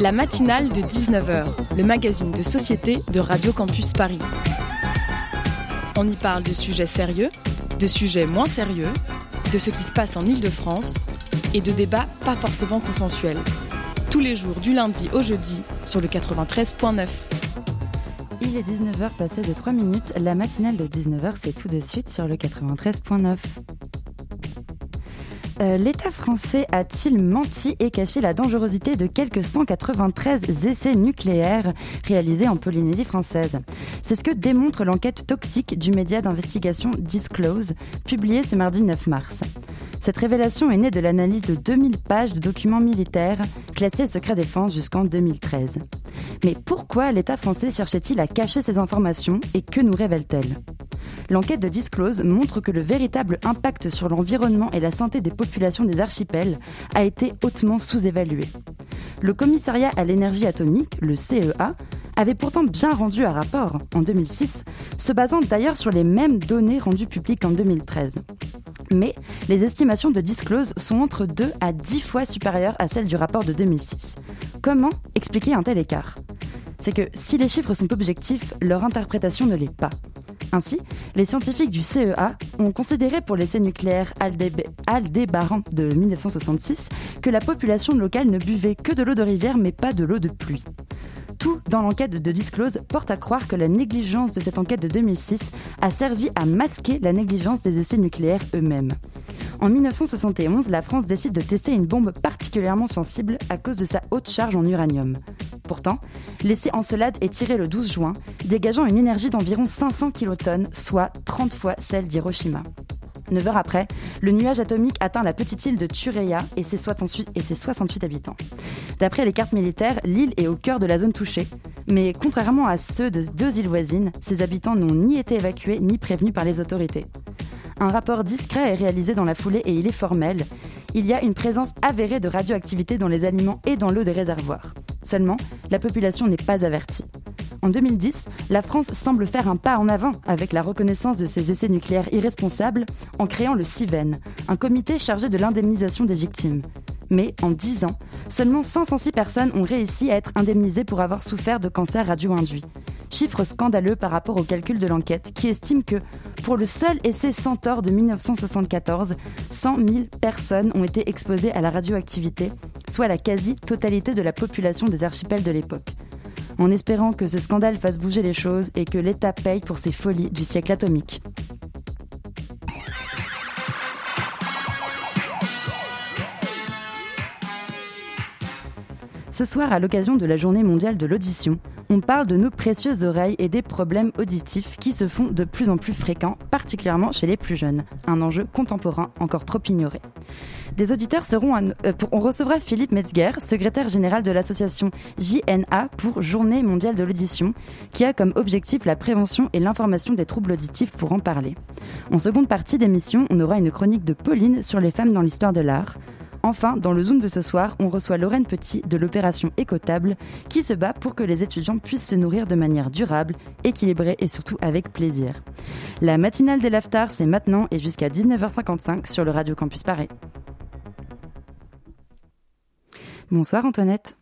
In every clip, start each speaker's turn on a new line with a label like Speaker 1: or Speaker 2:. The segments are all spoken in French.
Speaker 1: La matinale de 19h, le magazine de société de Radio Campus Paris. On y parle de sujets sérieux, de sujets moins sérieux, de ce qui se passe en Ile-de-France et de débats pas forcément consensuels. Tous les jours du lundi au jeudi sur le 93.9.
Speaker 2: Il est 19h passé de 3 minutes. La matinale de 19h, c'est tout de suite sur le 93.9. Euh, L'État français a-t-il menti et caché la dangerosité de quelques 193 essais nucléaires réalisés en Polynésie française? C'est ce que démontre l'enquête toxique du média d'investigation Disclose, publiée ce mardi 9 mars. Cette révélation est née de l'analyse de 2000 pages de documents militaires classés secret défense jusqu'en 2013. Mais pourquoi l'État français cherchait-il à cacher ces informations et que nous révèle-t-elle? L'enquête de Disclose montre que le véritable impact sur l'environnement et la santé des populations des archipels a été hautement sous-évalué. Le commissariat à l'énergie atomique, le CEA, avait pourtant bien rendu un rapport en 2006, se basant d'ailleurs sur les mêmes données rendues publiques en 2013. Mais les estimations de Disclose sont entre 2 à 10 fois supérieures à celles du rapport de 2006. Comment expliquer un tel écart? C'est que si les chiffres sont objectifs, leur interprétation ne l'est pas. Ainsi, les scientifiques du CEA ont considéré pour l'essai nucléaire Aldébaran de 1966 que la population locale ne buvait que de l'eau de rivière mais pas de l'eau de pluie. Tout dans l'enquête de Disclose porte à croire que la négligence de cette enquête de 2006 a servi à masquer la négligence des essais nucléaires eux-mêmes. En 1971, la France décide de tester une bombe particulièrement sensible à cause de sa haute charge en uranium. Pourtant, l'essai Encelade est tiré le 12 juin, dégageant une énergie d'environ 500 kilotonnes, soit 30 fois celle d'Hiroshima. Neuf heures après, le nuage atomique atteint la petite île de Tureia et ses 68, et ses 68 habitants. D'après les cartes militaires, l'île est au cœur de la zone touchée, mais contrairement à ceux de deux îles voisines, ses habitants n'ont ni été évacués ni prévenus par les autorités. Un rapport discret est réalisé dans la foulée et il est formel. Il y a une présence avérée de radioactivité dans les aliments et dans l'eau des réservoirs. Seulement, la population n'est pas avertie. En 2010, la France semble faire un pas en avant avec la reconnaissance de ces essais nucléaires irresponsables en créant le CIVEN, un comité chargé de l'indemnisation des victimes. Mais en 10 ans, seulement 506 personnes ont réussi à être indemnisées pour avoir souffert de cancer radio-induit. Chiffre scandaleux par rapport au calcul de l'enquête qui estime que pour le seul essai Centaure de 1974, 100 000 personnes ont été exposées à la radioactivité, soit la quasi-totalité de la population des archipels de l'époque. En espérant que ce scandale fasse bouger les choses et que l'État paye pour ses folies du siècle atomique. Ce soir, à l'occasion de la journée mondiale de l'audition, on parle de nos précieuses oreilles et des problèmes auditifs qui se font de plus en plus fréquents, particulièrement chez les plus jeunes. Un enjeu contemporain encore trop ignoré. Des auditeurs seront. Euh, on recevra Philippe Metzger, secrétaire général de l'association JNA pour Journée mondiale de l'audition, qui a comme objectif la prévention et l'information des troubles auditifs pour en parler. En seconde partie d'émission, on aura une chronique de Pauline sur les femmes dans l'histoire de l'art. Enfin, dans le Zoom de ce soir, on reçoit Lorraine Petit de l'opération Écotable qui se bat pour que les étudiants puissent se nourrir de manière durable, équilibrée et surtout avec plaisir. La matinale des Laftars, c'est maintenant et jusqu'à 19h55 sur le Radio Campus Paris. Bonsoir Antoinette.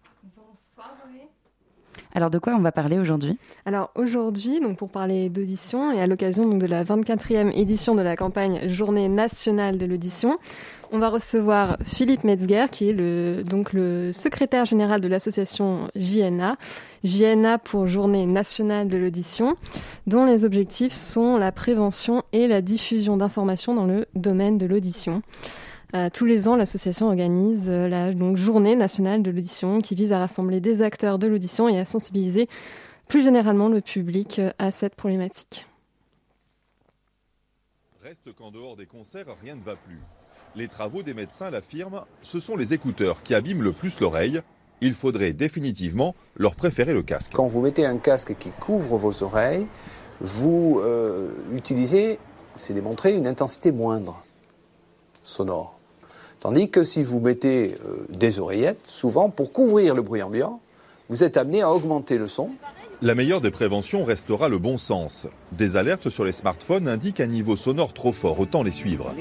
Speaker 2: Alors de quoi on va parler aujourd'hui?
Speaker 3: Alors aujourd'hui, donc pour parler d'audition et à l'occasion de la 24e édition de la campagne Journée nationale de l'audition, on va recevoir Philippe Metzger qui est le donc le secrétaire général de l'association JNA, JNA pour Journée nationale de l'audition, dont les objectifs sont la prévention et la diffusion d'informations dans le domaine de l'audition. Euh, tous les ans, l'association organise euh, la donc, journée nationale de l'audition qui vise à rassembler des acteurs de l'audition et à sensibiliser plus généralement le public euh, à cette problématique.
Speaker 4: Reste qu'en dehors des concerts, rien ne va plus. Les travaux des médecins l'affirment, ce sont les écouteurs qui abîment le plus l'oreille. Il faudrait définitivement leur préférer le casque.
Speaker 5: Quand vous mettez un casque qui couvre vos oreilles, vous utilisez, c'est démontré, une intensité moindre sonore. Tandis que si vous mettez euh, des oreillettes, souvent pour couvrir le bruit ambiant, vous êtes amené à augmenter le son
Speaker 4: La meilleure des préventions restera le bon sens. Des alertes sur les smartphones indiquent un niveau sonore trop fort, autant les suivre.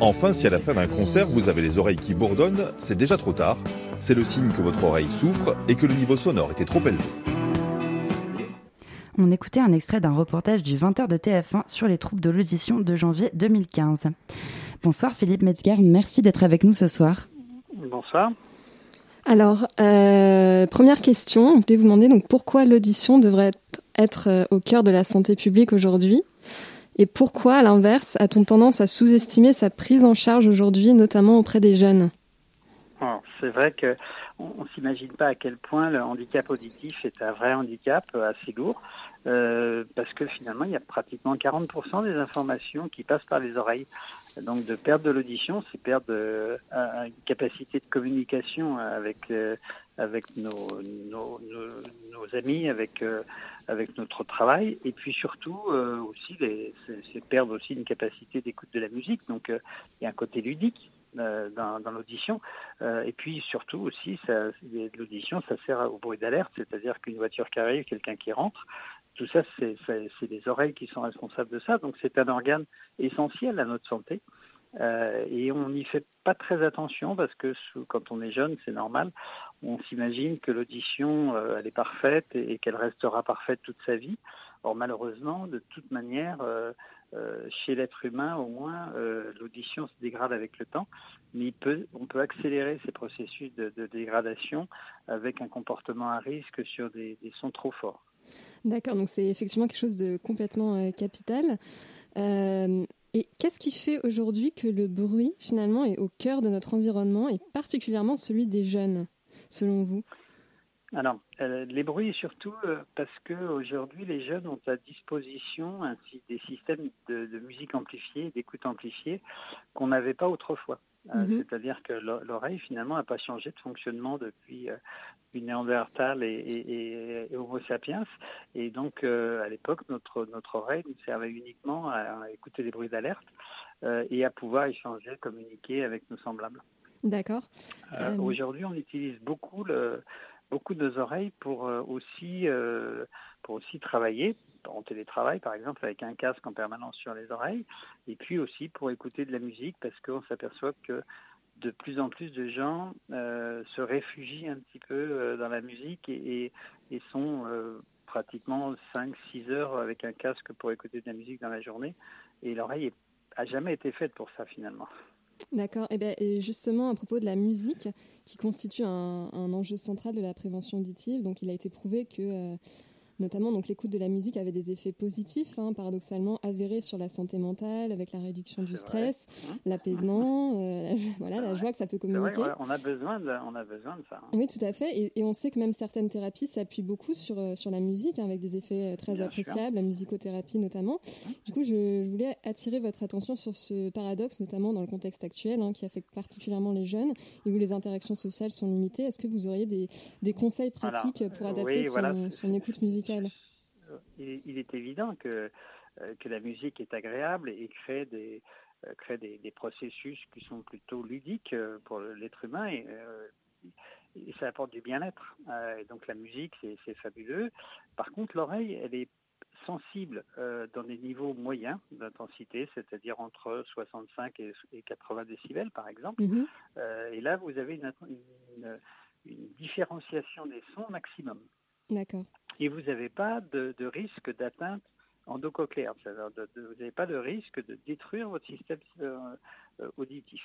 Speaker 4: Enfin, si à la fin d'un concert vous avez les oreilles qui bourdonnent, c'est déjà trop tard. C'est le signe que votre oreille souffre et que le niveau sonore était trop élevé.
Speaker 2: On écoutait un extrait d'un reportage du 20h de TF1 sur les troubles de l'audition de janvier 2015. Bonsoir Philippe Metzger, merci d'être avec nous ce soir.
Speaker 6: Bonsoir.
Speaker 3: Alors, euh, première question, je voulais vous demander donc pourquoi l'audition devrait être euh, au cœur de la santé publique aujourd'hui? Et pourquoi, à l'inverse, a-t-on tendance à sous-estimer sa prise en charge aujourd'hui, notamment auprès des jeunes?
Speaker 6: C'est vrai que on, ne s'imagine pas à quel point le handicap auditif est un vrai handicap assez lourd. Euh, parce que finalement, il y a pratiquement 40% des informations qui passent par les oreilles. Donc de perdre de l'audition, c'est perdre euh, une capacité de communication avec euh, avec nos, amis, avec avec notre travail, et puis surtout aussi c'est perdre aussi une capacité d'écoute de la musique. Donc il y a un côté ludique dans l'audition. et puis surtout aussi, l'audition, ça sert au bruit d'alerte, c'est-à-dire qu'une voiture qui arrive, quelqu'un qui rentre, tout ça, c'est les oreilles qui sont responsables de ça. Donc c'est un organe essentiel à notre santé. Euh, et on n'y fait pas très attention parce que quand on est jeune, c'est normal. On s'imagine que l'audition, euh, elle est parfaite et, qu'elle restera parfaite toute sa vie. Or malheureusement, de toute manière, euh, chez l'être humain, au moins, l'audition se dégrade avec le temps. Mais on peut accélérer ces processus de, dégradation avec un comportement à risque sur des sons trop forts.
Speaker 3: D'accord, donc c'est effectivement quelque chose de complètement euh, capital. Euh, et qu'est-ce qui fait aujourd'hui que le bruit, finalement, est au cœur de notre environnement et particulièrement celui des jeunes, selon vous?
Speaker 6: Alors, euh, les bruits surtout parce qu'aujourd'hui, les jeunes ont à disposition ainsi des systèmes de, de musique amplifiée, d'écoute amplifiée qu'on n'avait pas autrefois. Euh, mhm. C'est-à-dire que l'oreille, finalement, n'a pas changé de fonctionnement depuis, euh, Néandertal et, Homo sapiens. Et donc, euh, à l'époque, notre, notre oreille nous servait uniquement à, écouter des bruits d'alerte et à pouvoir échanger, communiquer avec nos semblables.
Speaker 3: D'accord.
Speaker 6: Aujourd'hui, on utilise beaucoup, le, beaucoup de nos oreilles pour, aussi, pour aussi travailler, en télétravail, par exemple, avec un casque en permanence sur les oreilles, et puis aussi pour écouter de la musique, parce qu'on s'aperçoit que de plus en plus de gens euh, se réfugient un petit peu euh, dans la musique et, sont euh, pratiquement 5-6 heures avec un casque pour écouter de la musique dans la journée. Et l'oreille a jamais été faite pour ça finalement.
Speaker 3: D'accord. Et, eh ben, et, justement, à propos de la musique, qui constitue un, un, enjeu central de la prévention auditive, donc il a été prouvé que Notamment, donc l'écoute de la musique avait des effets positifs, hein, paradoxalement avérés sur la santé mentale, avec la réduction du stress, mmh. l'apaisement, euh, voilà, la joie que ça peut communiquer.
Speaker 6: on a besoin de, on a besoin de ça. Hein.
Speaker 3: Oui, tout à fait. Et, on sait que même certaines thérapies s'appuient beaucoup sur euh, sur la musique, hein, avec des effets euh, très appréciables, la musicothérapie notamment. Du coup, je, voulais attirer votre attention sur ce paradoxe, notamment dans le contexte actuel, qui affecte particulièrement les jeunes et où les interactions sociales sont limitées. Est-ce que vous auriez des, des conseils pratiques pour adapter son, son écoute musicale
Speaker 6: il, est évident que, euh, que la musique est agréable et crée des, euh, crée des, processus qui sont plutôt ludiques euh, pour l'être humain et, ça apporte du bien-être. donc la musique, c'est fabuleux. Par contre, l'oreille, elle est sensible dans des niveaux moyens d'intensité, c'est-à-dire entre 65 et, 80 décibels, par exemple. Mm-hmm. et là, vous avez une, une différenciation des sons maximum.
Speaker 3: D'accord
Speaker 6: et vous n'avez pas de, risque d'atteinte endocochléaire. vous n'avez pas de risque de détruire votre système euh, euh, auditif.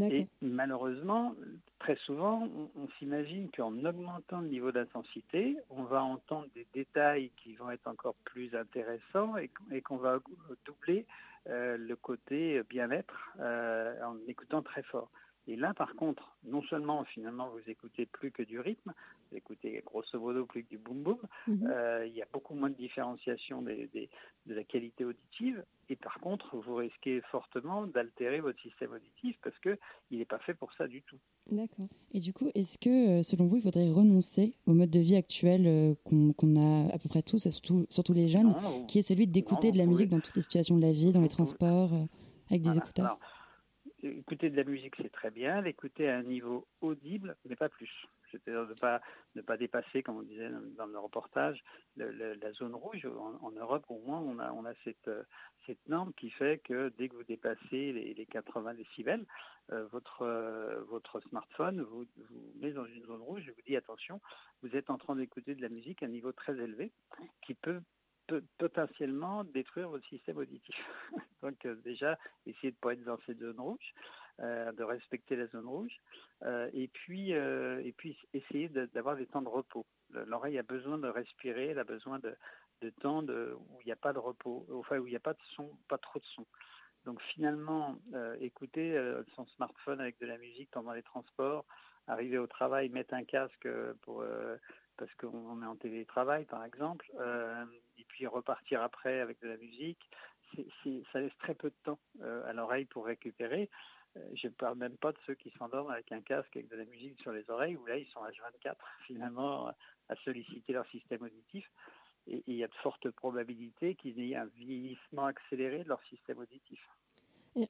Speaker 6: Et malheureusement, très souvent, on, s'imagine qu'en augmentant le niveau d'intensité, on va entendre des détails qui vont être encore plus intéressants et, qu'on va doubler euh, le côté bien-être en écoutant très fort. Et là, par contre, non seulement finalement vous écoutez plus que du rythme, vous écoutez grosso modo plus que du boom boom, mhm. euh, il y a beaucoup moins de différenciation des, de la qualité auditive, et par contre, vous risquez fortement d'altérer votre système auditif parce qu'il n'est pas fait pour ça du tout.
Speaker 2: D'accord. Et du coup, est-ce que, euh, selon vous, il faudrait renoncer au mode de vie actuel euh, qu'on a à peu près tous, et surtout, surtout les jeunes, qui est celui d'écouter de la musique dans toutes les situations de la vie, dans les transports, avec des écouteurs?
Speaker 6: Écouter de la musique, c'est très bien. L'écouter à un niveau audible, mais pas plus. c'est-à-dire de pas ne pas dépasser, comme on disait dans le reportage, la zone rouge. En, Europe, au moins, on a on a cette cette norme qui fait que dès que vous dépassez les, 80 décibels, euh, votre euh, votre smartphone vous, vous met dans une zone rouge et vous dit attention, vous êtes en train d'écouter de la musique à un niveau très élevé qui peut potentiellement détruire votre système auditif. Donc euh, déjà, essayez de ne pas être dans cette zone rouge, euh, de respecter la zone rouge, euh, et puis et puis essayer d'avoir des temps de repos. L'oreille a besoin de respirer, elle a besoin de, de temps de, où il n'y a pas de repos, enfin où il n'y a pas de son, pas trop de son. Donc finalement, écouter son smartphone avec de la musique pendant les transports, arriver au travail, mettre un casque pour parce qu'on est en télétravail par exemple, puis repartir après avec de la musique, ça laisse très peu de temps euh, à l'oreille pour récupérer. Euh, je ne parle même pas de ceux qui s'endorment avec un casque avec de la musique sur les oreilles, où là ils sont H24 finalement à solliciter leur système auditif. Et il y a de fortes probabilités qu'ils aient un vieillissement accéléré de leur système auditif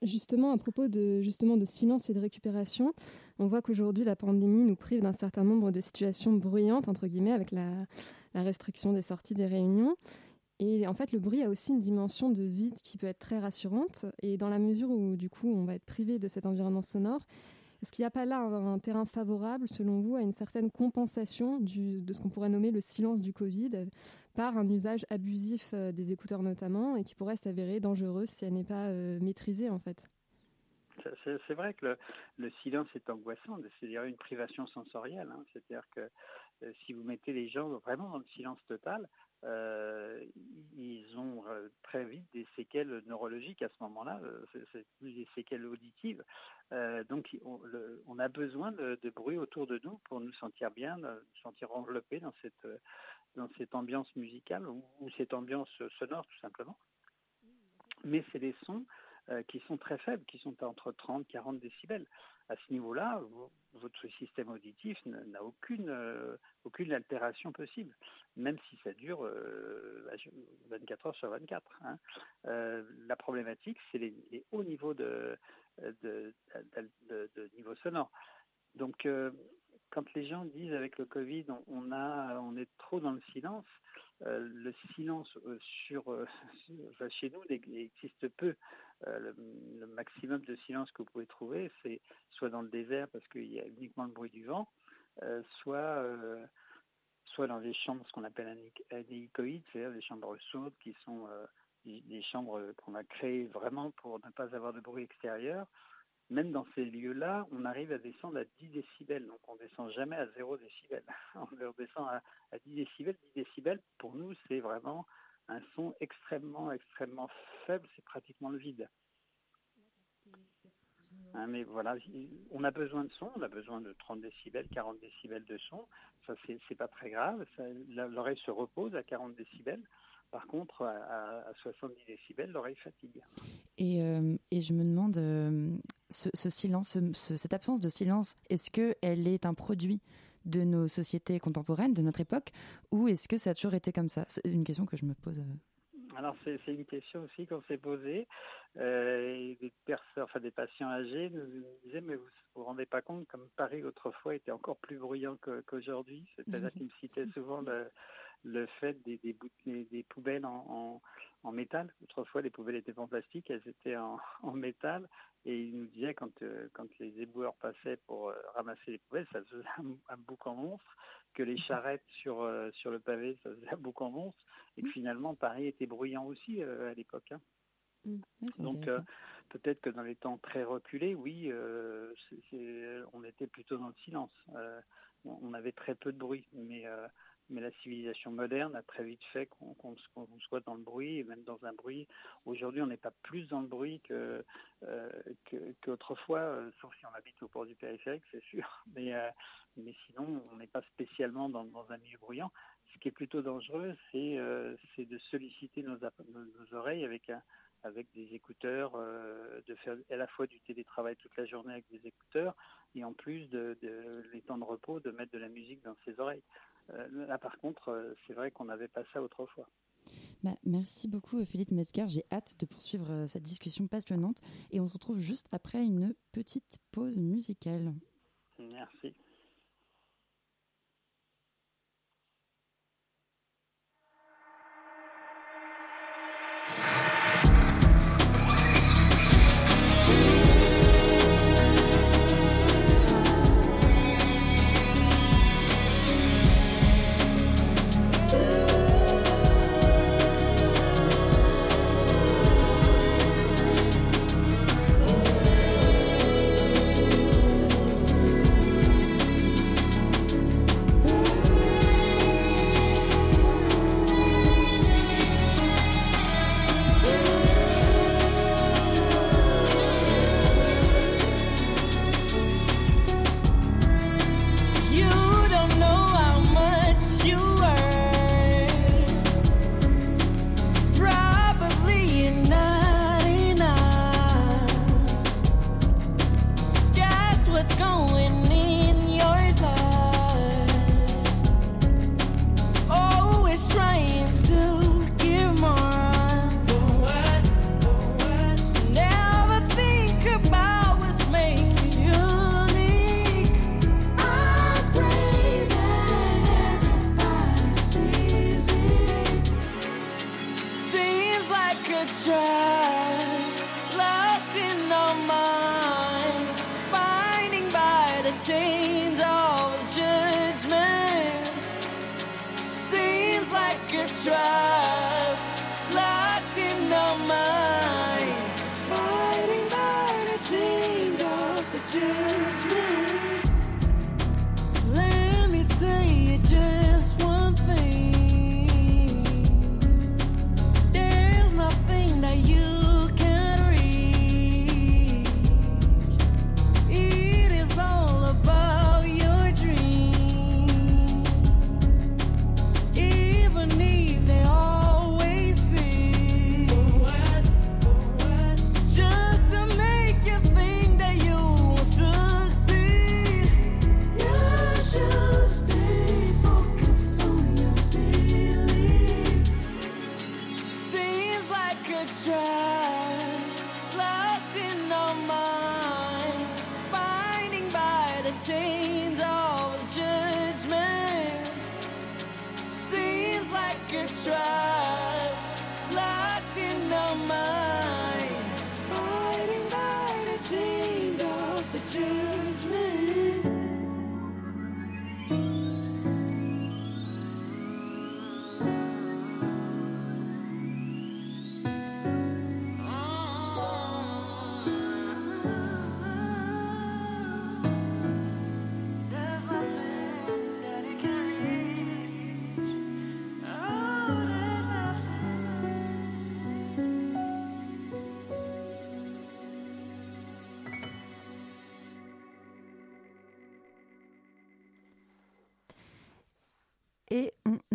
Speaker 3: justement, à propos de, justement, de silence et de récupération, on voit qu'aujourd'hui, la pandémie nous prive d'un certain nombre de situations bruyantes, entre guillemets, avec la, la restriction des sorties des réunions. Et en fait, le bruit a aussi une dimension de vide qui peut être très rassurante. Et dans la mesure où, du coup, on va être privé de cet environnement sonore, est-ce qu'il n'y a pas là un, terrain favorable, selon vous, à une certaine compensation de ce qu'on pourrait nommer le silence du Covid par un usage abusif euh, des écouteurs notamment et qui pourrait s'avérer dangereux si elle n'est pas euh, maîtrisée en fait?
Speaker 6: C'est vrai que le, silence est angoissant, c'est-à-dire une privation sensorielle. Hein. C'est-à-dire que euh, si vous mettez les gens vraiment dans le silence total, euh, ils ont euh, très vite des séquelles neurologiques à ce moment-là, euh, des séquelles auditives. donc on, a besoin de, bruit autour de nous pour nous sentir bien, nous sentir enveloppés dans cette, ambiance musicale ou cette ambiance sonore tout simplement. Mais c'est des sons euh, qui sont très faibles, qui sont entre 30 40 décibels. À ce niveau-là, votre système auditif n'a aucune, euh, aucune altération possible, même si ça dure 24 euh, heures sur 24. Hein. la problématique, c'est les, hauts niveaux de, de, niveau sonore. Donc, quand les gens disent avec le Covid, on, a, on est trop dans le silence, le silence sur, chez nous existe peu. Le, maximum de silence que vous pouvez trouver, c'est soit dans le désert parce qu'il y a uniquement le bruit du vent, soit soit dans les chambres, ce qu'on appelle anéicoïdes, c'est-à-dire des chambres sourdes qui sont des chambres qu'on a créées vraiment pour ne pas avoir de bruit extérieur même dans ces lieux-là, on arrive à descendre à 10 décibels. Donc on ne descend jamais à 0 décibels. On descend à, 10 décibels. 10 décibels, pour nous, c'est vraiment un son extrêmement, extrêmement faible. C'est pratiquement le vide. Hein, mais voilà, on a besoin de son, on a besoin de 30 décibels, 40 décibels de son. Ça, c'est pas très grave. L'oreille se repose à 40 décibels. Par contre, à, 70 décibels, l'oreille fatigue.
Speaker 2: Et, euh, je me demande, euh, ce, silence, cette absence de silence, est-ce qu'elle est un produit de nos sociétés contemporaines, de notre époque, ou est-ce que ça a toujours été comme ça? C'est une question que je me pose. Euh,
Speaker 6: alors c'est une question aussi qu'on s'est posée. Euh, des personnes, enfin des patients âgés nous, disaient mais vous vous rendez pas compte comme Paris autrefois était encore plus bruyant qu'aujourd'hui? C'est-à-dire qu'ils me citaient souvent le, fait des, des, poubelles en, métal. Autrefois les poubelles étaient en plastique, elles étaient en, métal. Et il nous disait quand, euh, quand les éboueurs passaient pour euh, ramasser les poubelles, ça faisait un, un boucan monstre que les charrettes sur, euh, sur le pavé, ça faisait beaucoup en monstre, et que finalement Paris était bruyant aussi à l'époque. Hein. Mm. Donc peut-être que dans les temps très reculés, oui, on était plutôt dans le silence. on avait très peu de bruit, mais mais la civilisation moderne a très vite fait qu'on soit dans le bruit, et même dans un bruit. Aujourd'hui, on n'est pas plus dans le bruit euh, qu'autrefois, euh, sauf si on habite au port du périphérique, c'est sûr. Mais, euh, mais sinon, on n'est pas spécialement dans, un milieu bruyant. Ce qui est plutôt dangereux, c'est de solliciter nos, oreilles avec avec des écouteurs, de faire à la fois du télétravail toute la journée avec des écouteurs, et en plus de les temps de repos, de mettre de la musique dans ses oreilles. Euh, là, par contre, euh, c'est vrai qu'on n'avait pas ça autrefois.
Speaker 2: Bah, merci beaucoup Philippe Mesquer. J'ai hâte de poursuivre euh, cette discussion passionnante et on se retrouve juste après une petite pause musicale.
Speaker 6: Merci.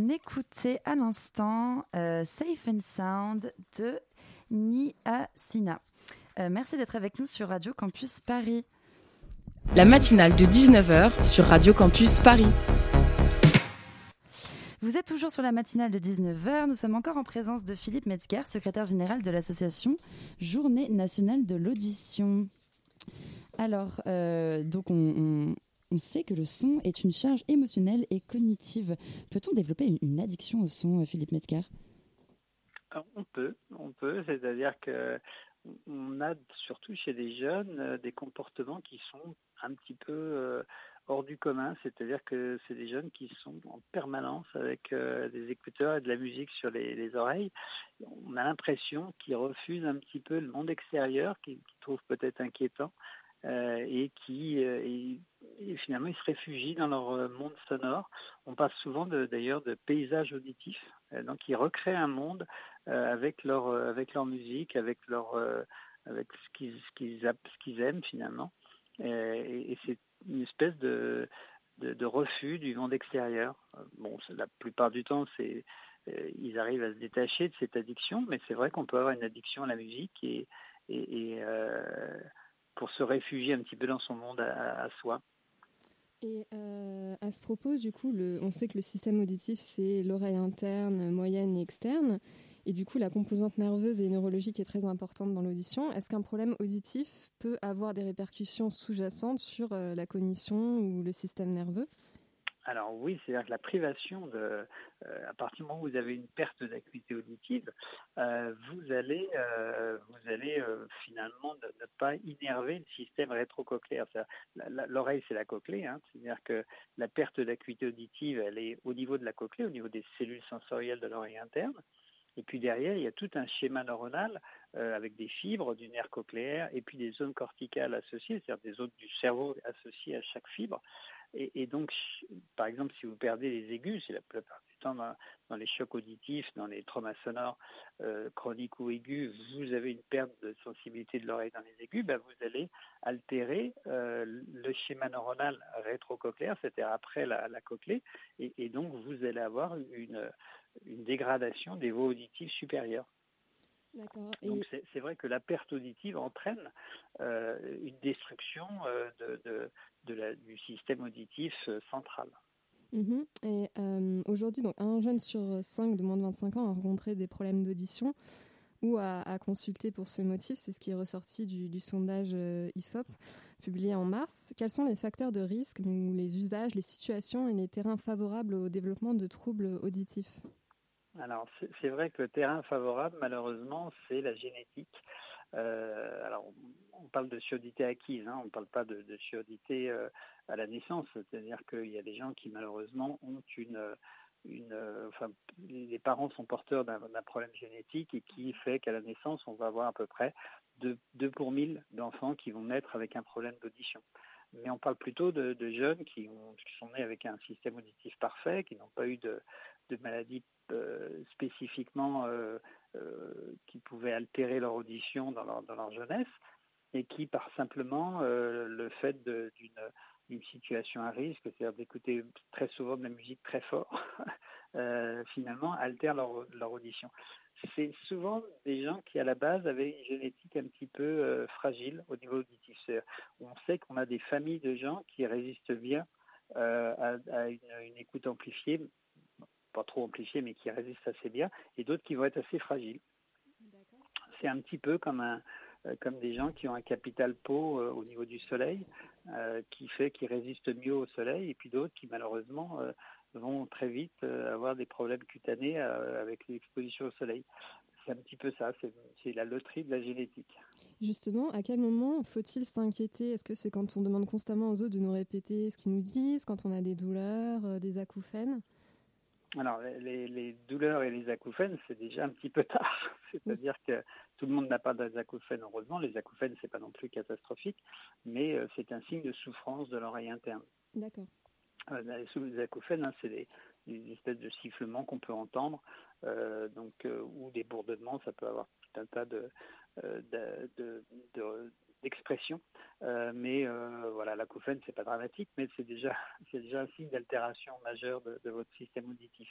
Speaker 2: Écoutait à l'instant euh, Safe and Sound de Nia Sina. Euh, merci d'être avec nous sur Radio Campus Paris.
Speaker 1: La matinale de 19h sur Radio Campus Paris.
Speaker 2: Vous êtes toujours sur la matinale de 19h. Nous sommes encore en présence de Philippe Metzger, secrétaire général de l'association Journée nationale de l'audition. Alors, euh, donc on, on- on sait que le son est une charge émotionnelle et cognitive. Peut-on développer une, addiction au son, euh, Philippe Metzger?
Speaker 6: Alors, On peut, on peut, c'est-à-dire que on a surtout chez les jeunes euh, des comportements qui sont un petit peu euh, hors du commun, c'est-à-dire que c'est des jeunes qui sont en permanence avec euh, des écouteurs et de la musique sur les, les oreilles. On a l'impression qu'ils refusent un petit peu le monde extérieur, qu'ils trouvent peut-être inquiétant. Euh, et qui euh, finalement ils se réfugient dans leur euh, monde sonore. On parle souvent de- d'ailleurs de paysages auditifs, donc ils recréent un monde avec leur avec leur musique, avec leur avec ce qu'ils ce qu'ils aiment finalement. Et c'est une espèce de, de de refus du monde extérieur. Bon, la plupart du temps, c'est ils arrivent à se détacher de cette addiction, mais c'est vrai qu'on peut avoir une addiction à la musique et pour se réfugier un petit peu dans son monde à, soi.
Speaker 3: Et euh, à ce propos, du coup, on sait que le système auditif, c'est l'oreille interne, moyenne et externe. Et du coup, la composante nerveuse et neurologique est très importante dans l'audition. Est-ce qu'un problème auditif peut avoir des répercussions sous-jacentes sur euh, la cognition ou le système nerveux?
Speaker 6: Alors oui, c'est-à-dire que la privation de, euh, à partir du moment où vous avez une perte d'acuité auditive, euh, vous allez, euh, vous allez finalement ne, pas innerver le système rétrocochléaire. L'oreille, c'est la cochlée, hein, c'est-à-dire que la perte d'acuité auditive, elle est au niveau de la cochlée, au niveau des cellules sensorielles de l'oreille interne. Et puis derrière, il y a tout un schéma neuronal avec des fibres du nerf cochléaire et puis des zones corticales associées, c'est-à-dire des zones du cerveau associées à chaque fibre. Et, et donc, par exemple, si vous perdez les aigus, c'est la plupart du temps dans, dans les chocs auditifs, dans les traumas sonores euh, chroniques ou aigus, vous avez une perte de sensibilité de l'oreille dans les aigus, ben, vous allez altérer euh, le schéma neuronal rétrocochléaire, c'est-à-dire après la, la cochlée, et, et donc vous allez avoir une, une dégradation des voies auditives supérieures. Donc c'est c'est vrai que la perte auditive entraîne euh, une destruction euh, de, de- de la- du système auditif euh, central.
Speaker 3: Mhm. Et euh, aujourd'hui, donc un jeune sur cinq de moins de 25 ans a rencontré des problèmes d'audition ou a, a consulté pour ce motif. C'est ce qui est ressorti du, du sondage euh, IFOP publié en mars. Quels sont les facteurs de risque, donc les usages, les situations et les terrains favorables au développement de troubles auditifs?
Speaker 6: Alors c'est vrai que le terrain favorable, malheureusement, c'est la génétique. Euh, alors, on, parle de surdité acquise, hein, on ne parle pas de, surdité euh, à la naissance, c'est-à-dire qu'il y a des gens qui malheureusement ont une, euh, les parents sont porteurs d'un problème génétique et qui fait qu'à la naissance, on va avoir à peu près 2, pour 1000 d'enfants qui vont naître avec un problème d'audition. Mais on parle plutôt de, jeunes qui, ont, qui sont nés avec un système auditif parfait, qui n'ont pas eu de, maladie spécifiquement euh, euh, qui pouvaient altérer leur audition dans leur, jeunesse et qui, par simplement euh, le fait d'une une situation à risque, c'est-à-dire d'écouter très souvent de la musique très fort, euh, finalement altèrent leur, audition. C'est souvent des gens qui, à la base, avaient une génétique un petit peu euh, fragile au niveau auditif. On sait qu'on a des familles de gens qui résistent bien euh, à, une écoute amplifiée, pas trop amplifiée, mais qui résistent assez bien, et d'autres qui vont être assez fragiles. C'est un petit peu comme un, euh, comme des gens qui ont un capital peau euh, au niveau du soleil, euh, qui fait qu'ils résistent mieux au soleil, et puis d'autres qui malheureusement euh, vont très vite avoir des problèmes cutanés avec l'exposition au soleil. C'est un petit peu ça, c'est la loterie de la génétique.
Speaker 3: Justement, à quel moment faut-il s'inquiéter? Est-ce que c'est quand on demande constamment aux autres de nous répéter ce qu'ils nous disent, quand on a des douleurs, des acouphènes?
Speaker 6: Alors, les, les douleurs et les acouphènes, c'est déjà un petit peu tard. C'est-à-dire que tout le monde n'a pas des acouphènes, heureusement. Les acouphènes, c'est pas non plus catastrophique, mais euh, c'est un signe de souffrance de l'oreille interne.
Speaker 3: D'accord.
Speaker 6: Euh, les sous- les acouphènes, hein, c'est des, des espèces de sifflements qu'on peut entendre, euh, donc euh, ou des bourdonnements, ça peut avoir tout un tas de de- de- de- d'expressions. Euh, mais euh, voilà, l'acouphène, c'est pas dramatique, mais c'est déjà c'est déjà un signe d'altération majeure de, votre système auditif.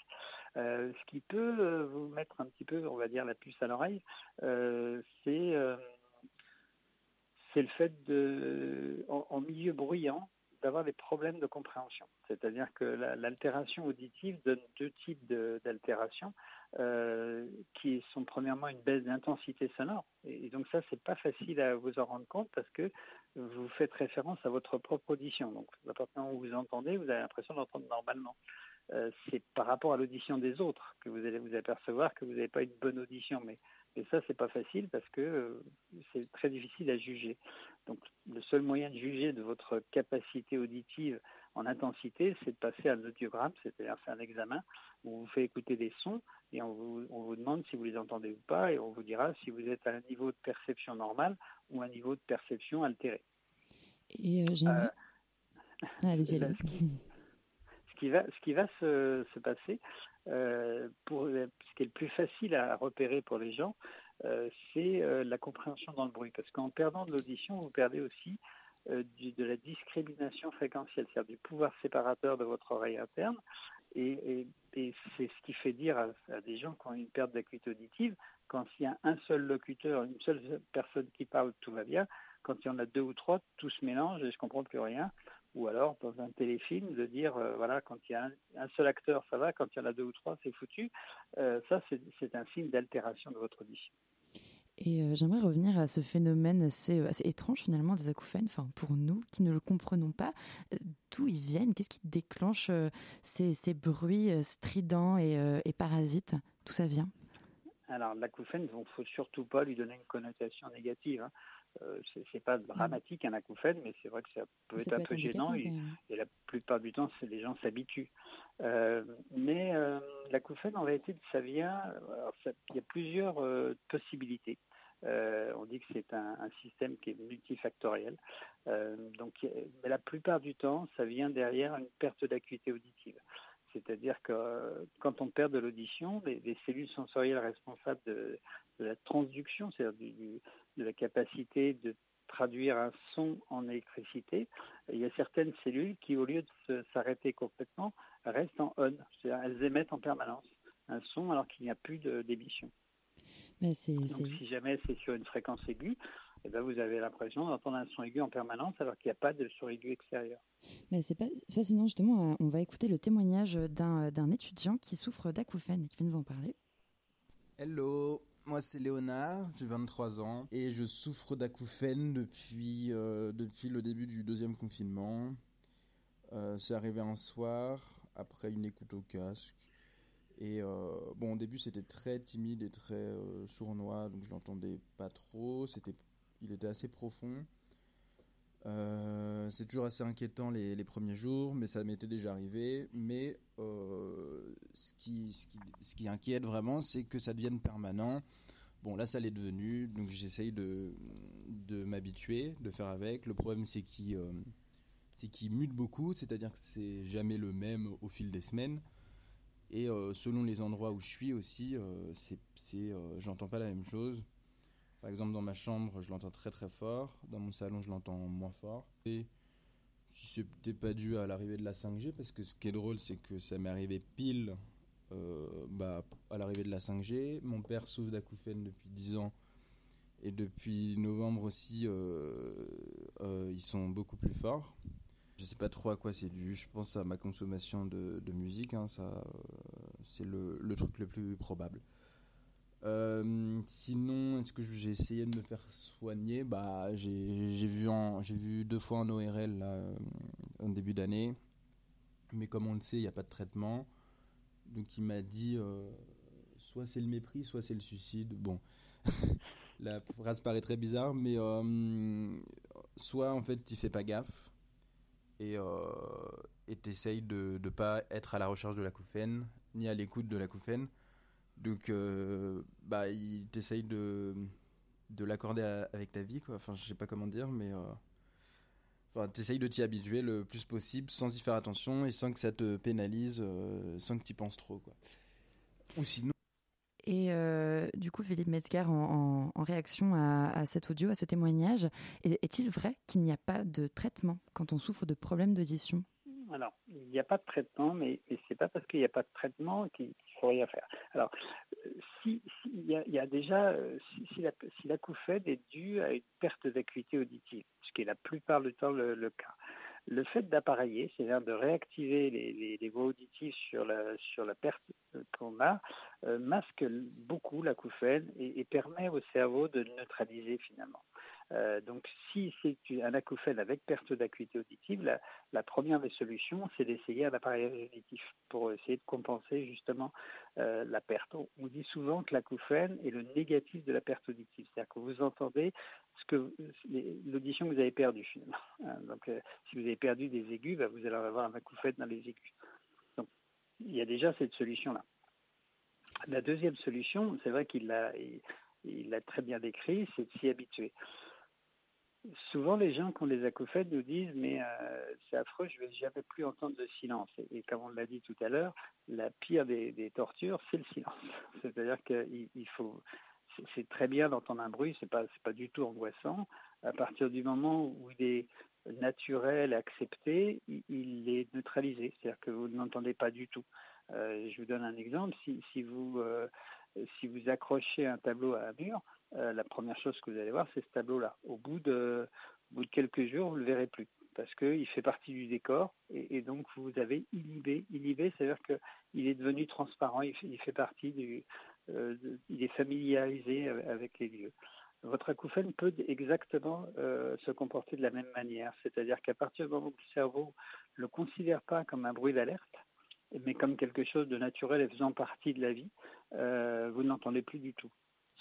Speaker 6: Euh, ce qui peut euh, vous mettre un petit peu, on va dire, la puce à l'oreille, c'est c'est le fait de, en milieu bruyant, d'avoir des problèmes de compréhension. C'est-à-dire que la- l'altération auditive donne deux types d'altérations euh, qui sont premièrement une baisse d'intensité sonore. Et, et donc ça, c'est pas facile à vous en rendre compte parce que vous faites référence à votre propre audition. Donc à partir du moment où vous entendez, vous avez l'impression d'entendre normalement. Euh, c'est par rapport à l'audition des autres que vous allez vous apercevoir que vous n'avez pas une bonne audition. Mais, mais ça, c'est pas facile parce que euh, c'est très difficile à juger. Donc le seul moyen de juger de votre capacité auditive en intensité, c'est de passer à un audiogramme, c'est-à-dire faire un examen où on vous fait écouter des sons et on vous, on vous demande si vous les entendez ou pas et on vous dira si vous êtes à un niveau de perception normal ou un niveau de perception altéré.
Speaker 2: Et euh, j'aimerais. Ah, allez-y.
Speaker 6: Ce qui va, ce qui va se, se passer, euh, pour, ce qui est le plus facile à repérer pour les gens, euh, c'est euh, la compréhension dans le bruit. Parce qu'en perdant de l'audition, vous perdez aussi euh, de la discrimination fréquentielle, c'est-à-dire du pouvoir séparateur de votre oreille interne. Et, c'est ce qui fait dire à, des gens qui ont une perte d'acuité auditive, quand il y a un seul locuteur, une seule personne qui parle, tout va bien. Quand il y en a deux ou trois, tout se mélange et je comprends plus rien. Ou alors, dans un téléfilm, de dire, euh, voilà, quand il y a un, seul acteur, ça va, quand il y en a deux ou trois, c'est foutu. Euh, ça, c'est un signe d'altération de votre audition.
Speaker 2: Et euh, j'aimerais revenir à ce phénomène assez, euh, assez étrange finalement des acouphènes, enfin pour nous qui ne le comprenons pas, euh, d'où ils viennent, qu'est-ce qui déclenche ces, ces bruits stridents et, et parasites, d'où ça vient?
Speaker 6: Alors, l'acouphène, il ne faut surtout pas lui donner une connotation négative. Hein. Euh, c'est pas dramatique un acouphène, mais c'est vrai que ça peut
Speaker 2: Ça
Speaker 6: être
Speaker 2: peut
Speaker 6: un peu gênant et, la plupart du temps, les gens s'habituent. Euh, mais euh, l'acouphène, en réalité, ça vient. il y a plusieurs euh, possibilités. On dit que c'est un, un système qui est multifactoriel. Donc, mais la plupart du temps, ça vient derrière une perte d'acuité auditive. C'est-à-dire que quand on perd de l'audition, les, les cellules sensorielles responsables de, de la transduction, c'est-à-dire du- du- de la capacité de traduire un son en électricité, il y a certaines cellules qui, au lieu de s'arrêter complètement, restent en on, c'est-à-dire elles émettent en permanence un son alors qu'il n'y a plus d'émission.
Speaker 2: Mais c'est,
Speaker 6: Donc si jamais c'est sur une fréquence aiguë, eh ben, vous avez l'impression d'entendre un son aigu en permanence alors qu'il n'y a pas de son aigu extérieur.
Speaker 2: mais c'est pas fascinant justement. On va écouter le témoignage d'un, d'un étudiant qui souffre d'acouphènes et qui va nous en parler.
Speaker 7: Hello, moi c'est Léonard, j'ai 23 ans et je souffre d'acouphènes depuis, euh, depuis le début du deuxième confinement. Euh, c'est arrivé un soir après une écoute au casque Et euh, bon, au début, c'était très timide et très sournois, donc je l'entendais pas trop. C'était, il était assez profond. Euh, c'est toujours assez inquiétant les, premiers jours, mais ça m'était déjà arrivé. Mais euh, ce, qui, inquiète vraiment, c'est que ça devienne permanent. Bon, là, ça l'est devenu, donc j'essaye de, m'habituer, de faire avec. Le problème, c'est qu'il euh, mute beaucoup, c'est-à-dire que c'est jamais le même au fil des semaines. Et euh, selon les endroits où je suis aussi, c'est, j'entends pas la même chose. Par exemple, dans ma chambre, je l'entends très très fort. Dans mon salon, je l'entends moins fort. Et si c'était pas dû à l'arrivée de la 5G, parce que ce qui est drôle, c'est que ça m'est arrivé pile euh, bah, à l'arrivée de la 5G. Mon père souffre d'acouphènes depuis 10 ans. Et depuis novembre aussi, euh, euh, ils sont beaucoup plus forts. Je sais pas trop à quoi c'est dû. Je pense à ma consommation de, musique. Hein, ça, c'est le truc le plus probable. Euh, sinon, est-ce que j'ai essayé de me faire soigner? Bah, j'ai vu deux fois en ORL là, euh, en début d'année, mais comme on le sait, il n'y a pas de traitement. Donc il m'a dit, euh, soit c'est le mépris, soit c'est le suicide. Bon, la phrase paraît très bizarre, mais soit en fait tu fais pas gaffe et et t'essayes de ne pas être à la recherche de l'acouphène ni à l'écoute de l'acouphène. Donc, euh, bah, il t'essaye de, de l'accorder à- avec ta vie, quoi. Enfin, je sais pas comment dire, mais. Euh, enfin, t'essayes de t'y habituer le plus possible sans y faire attention et sans que ça te pénalise, euh, sans que t'y penses trop, quoi. Ou sinon.
Speaker 2: Et euh, du coup, Philippe Metzger, en, en- en réaction à, à cet audio, à ce témoignage, est- est-il vrai qu'il n'y a pas de traitement quand on souffre de problèmes d'audition?
Speaker 6: Alors, il n'y a pas de traitement, mais, mais c'est pas parce qu'il n'y a pas de traitement qu'il rien faire. Alors, si, il, y a, déjà, euh, si, si la, l'acouphène est due à une perte d'acuité auditive, ce qui est la plupart du temps le, cas, le fait d'appareiller, c'est-à-dire de réactiver les, voies auditives sur la, sur la perte qu'on a, euh, masque beaucoup l'acouphène et, et permet au cerveau de neutraliser finalement. Euh, donc, si c'est un acouphène avec perte d'acuité auditive, la, première des solutions, c'est d'essayer un appareillage auditif pour essayer de compenser justement euh, la perte. On, dit souvent que l'acouphène est le négatif de la perte auditive, c'est-à-dire que vous entendez ce que l'audition que vous avez perdue finalement. Hein, Donc, euh, si vous avez perdu des aigus, bah, vous allez avoir un acouphène dans les aigus. Donc, il y a déjà cette solution-là. La deuxième solution, c'est vrai qu'il l'a il, il l'a très bien décrit, c'est de s'y habituer. Souvent, les gens qui ont des acouphènes nous disent mais euh, c'est affreux, je vais jamais plus entendre de silence. Et, comme on l'a dit tout à l'heure, la pire des, tortures, c'est le silence. C'est-à-dire qu'il il faut, c'est- très bien d'entendre un bruit, c'est pas, pas du tout angoissant. À partir du moment où il est naturel, accepté, il, est neutralisé, c'est-à-dire que vous ne l'entendez pas du tout. Euh, je vous donne un exemple. Si, si vous euh, si vous accrochez un tableau à un mur, euh, la première chose que vous allez voir, c'est ce tableau-là. Au bout de, quelques jours, vous ne le verrez plus parce qu'il fait partie du décor et, donc vous avez inhibé. Inhibé, c'est-à-dire qu'il est devenu transparent, il fait, partie du, euh, il est familiarisé avec, les lieux. Votre acouphène peut exactement euh, se comporter de la même manière, c'est-à-dire qu'à partir du moment où le cerveau ne le considère pas comme un bruit d'alerte, mais comme quelque chose de naturel et faisant partie de la vie, vous ne l'entendez plus du tout.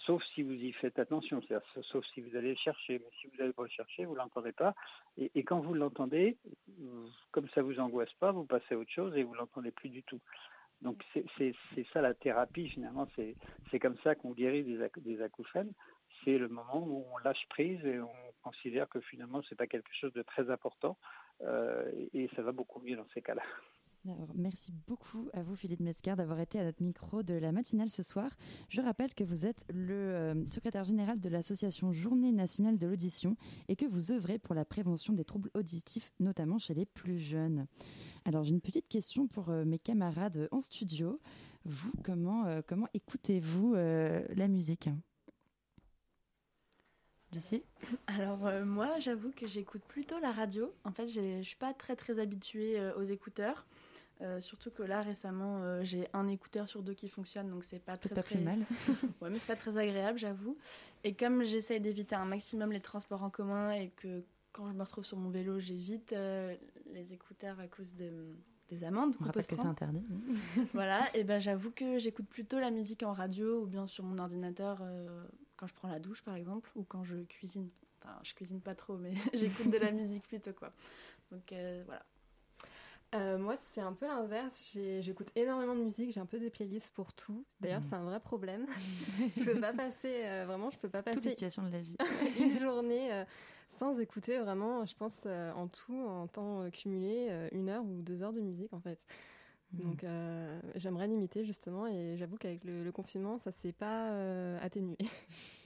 Speaker 6: Sauf si vous y faites attention, sauf si vous allez le chercher. Mais si vous n'allez pas le chercher, vous ne l'entendez pas. Et, quand vous l'entendez, comme ça vous angoisse pas, vous passez à autre chose et vous l'entendez plus du tout. Donc c'est ça la thérapie finalement. C'est comme ça qu'on guérit des, ac- des acouphènes. C'est le moment où on lâche prise et on considère que finalement c'est pas quelque chose de très important euh, et ça va beaucoup mieux dans ces cas-là.
Speaker 2: Merci beaucoup à vous, Philippe Metzger, d'avoir été à notre micro de la matinale ce soir. Je rappelle que vous êtes le euh, secrétaire général de l'association Journée nationale de l'audition et que vous œuvrez pour la prévention des troubles auditifs, notamment chez les plus jeunes. Alors, j'ai une petite question pour euh, mes camarades en studio. Vous, comment, euh, comment écoutez-vous la musique? Lucie?
Speaker 8: Alors moi, j'avoue que j'écoute plutôt la radio. En fait, je suis pas très très habituée aux écouteurs. Euh, surtout que là récemment euh, j'ai un écouteur sur deux qui fonctionne donc c'est pas très
Speaker 2: pas
Speaker 8: très
Speaker 2: plus mal.
Speaker 8: ouais mais c'est pas très agréable j'avoue et comme j'essaye d'éviter un maximum les transports en commun et que quand je me retrouve sur mon vélo j'évite euh, les écouteurs à cause de, des amendes
Speaker 2: On
Speaker 8: peut
Speaker 2: rappelle que c'est interdit.
Speaker 8: Voilà, et ben j'avoue que j'écoute plutôt la musique en radio ou bien sur mon ordinateur quand je prends la douche par exemple ou quand je cuisine. Enfin, je cuisine pas trop, mais j'écoute de la musique plutôt quoi. Donc voilà.
Speaker 3: Euh, moi, c'est un peu l'inverse. J'écoute énormément de musique. J'ai un peu des playlists pour tout. D'ailleurs,
Speaker 2: Mhm.
Speaker 3: c'est un vrai problème. je peux pas passer, euh, vraiment, je peux pas
Speaker 2: Toutes les
Speaker 3: passer
Speaker 2: situations de la vie.
Speaker 3: une journée euh, sans écouter vraiment, je pense, en tout, en temps cumulé, une heure ou deux heures de musique en fait.
Speaker 2: Mhm.
Speaker 3: Donc euh, j'aimerais limiter justement et j'avoue qu'avec le, le confinement, ça s'est pas euh, atténué.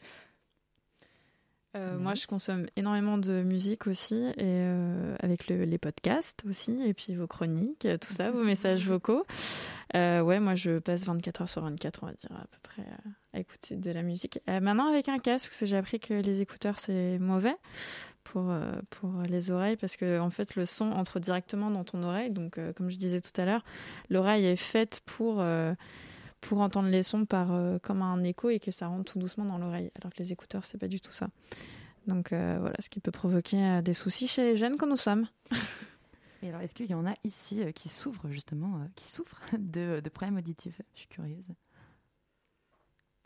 Speaker 9: Euh, moi, je consomme énormément de musique aussi, et euh, avec le- les podcasts aussi, et puis vos chroniques, tout ça, vos messages vocaux. Euh, ouais, moi, je passe 24 heures sur 24, on va dire, à peu près, à écouter de la musique. Maintenant, avec un casque, parce que j'ai appris que les écouteurs, c'est mauvais pour, pour les oreilles, parce que, en fait, le son entre directement dans ton oreille. Donc, comme je disais tout à l'heure, l'oreille est faite pour. Pour entendre les sons par euh, comme un écho et que ça rentre tout doucement dans l'oreille alors que les écouteurs c'est pas du tout ça donc euh, voilà, ce qui peut provoquer euh, des soucis chez les jeunes que nous sommes.
Speaker 2: Et alors, est-ce qu'il y en a ici euh, qui souffrent justement, euh, qui souffrent de, de problèmes auditifs? Je suis curieuse.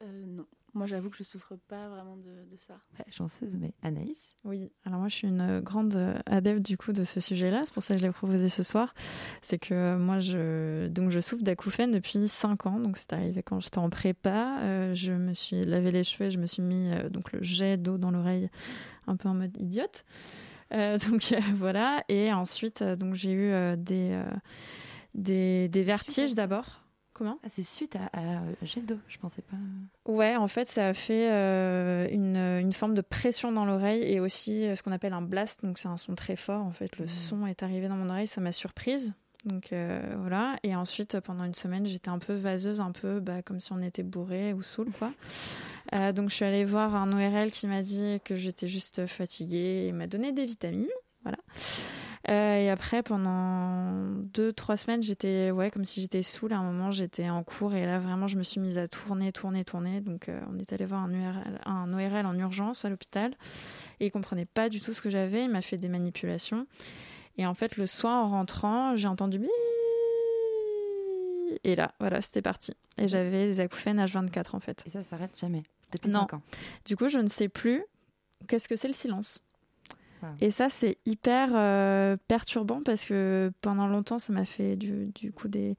Speaker 8: Euh, non, moi j'avoue que je souffre pas vraiment de, de ça.
Speaker 2: Ouais, chanceuse, mais Anaïs
Speaker 9: Oui, alors moi je suis une grande euh, adepte du coup de ce sujet-là, c'est pour ça que je l'ai proposé ce soir. C'est que euh, moi je donc je souffre d'acouphènes depuis 5 ans, donc c'est arrivé quand j'étais en prépa. Euh, je me suis lavé les cheveux, et je me suis mis euh, donc le jet d'eau dans l'oreille, un peu en mode idiote. Euh, donc euh, voilà, et ensuite euh, donc j'ai eu euh, des euh, des, des
Speaker 2: C'est
Speaker 9: vertiges d'abord. Comment
Speaker 2: Ah, c'est suite à, à euh, jet d'eau, je pensais pas.
Speaker 9: Ouais, en fait, ça a fait euh, une, une forme de pression dans l'oreille et aussi euh, ce qu'on appelle un blast. Donc, c'est un son très fort. En fait, le
Speaker 2: Mhm.
Speaker 9: son est arrivé dans mon oreille, ça m'a surprise. Donc, euh, voilà. Et ensuite, euh, pendant une semaine, j'étais un peu vaseuse, un peu bah, comme si on était bourré ou saoul, quoi. Euh, donc, je suis allée voir un ORL qui m'a dit que j'étais juste fatiguée et m'a donné des vitamines. Voilà. Euh, et après, pendant deux, trois semaines, j'étais ouais, comme si j'étais saoule. À un moment, j'étais en cours et là, vraiment, je me suis mise à tourner, tourner, tourner. Donc, euh, on est allé voir un, URL, un ORL en urgence à l'hôpital et il comprenait pas du tout ce que j'avais. Il m'a fait des manipulations. Et en fait, le soir, en rentrant, j'ai entendu et là, voilà, c'était parti. Et j'avais des acouphènes H24 en fait.
Speaker 2: Et ça s'arrête jamais, depuis
Speaker 9: Non.
Speaker 2: 5 ans.
Speaker 9: Du coup, je ne sais plus qu'est-ce que c'est le silence. Et ça, c'est hyper euh, perturbant parce que pendant longtemps, ça m'a fait du, coup des,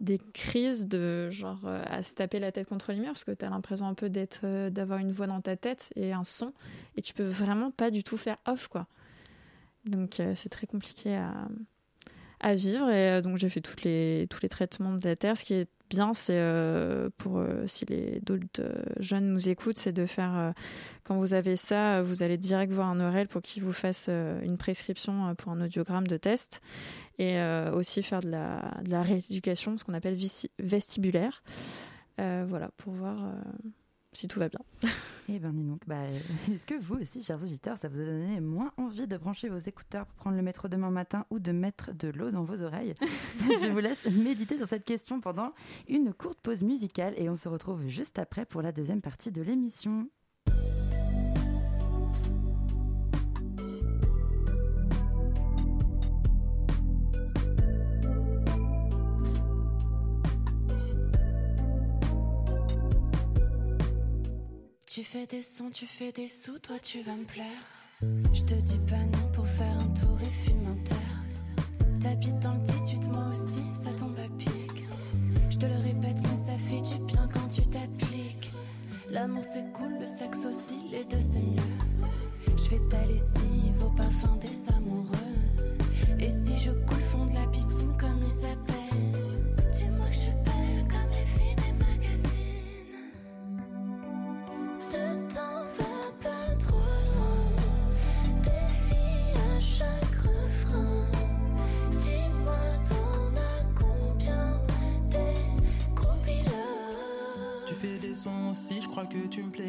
Speaker 9: des crises de genre euh, à se taper la tête contre les murs parce que tu as l'impression un peu d'être euh, d'avoir une voix dans ta tête et un son et tu peux vraiment pas du tout faire off quoi. Donc c'est très compliqué à, à vivre et donc j'ai fait toutes les, tous les traitements de la terre. Ce qui est bien, c'est euh, pour euh, si les d'autres euh, jeunes nous écoutent, c'est de faire quand vous avez ça, vous allez direct voir un ORL pour qu'il vous fasse une prescription pour un audiogramme de test et aussi faire de la, de la rééducation, ce qu'on appelle vestibulaire. Voilà, pour voir si tout va bien.
Speaker 2: Eh ben dis donc, bah, est-ce que vous aussi, chers auditeurs, ça vous a donné moins envie de brancher vos écouteurs pour prendre le métro demain matin ou de mettre de l'eau dans vos oreilles? Je vous laisse méditer sur cette question pendant une courte pause musicale et on se retrouve juste après pour la deuxième partie de l'émission.
Speaker 10: Tu fais des sons, tu fais des sous, toi tu vas me plaire. Je te dis pas non pour faire un tour et fume un terre. T'habites dans le 18, moi aussi, ça tombe à pic. Je te le répète, mais ça fait du bien quand tu t'appliques. L'amour c'est cool, le sexe aussi, les deux c'est mieux. Je fais ta lessive au parfum des amoureux. Et si je coule
Speaker 11: aussi, je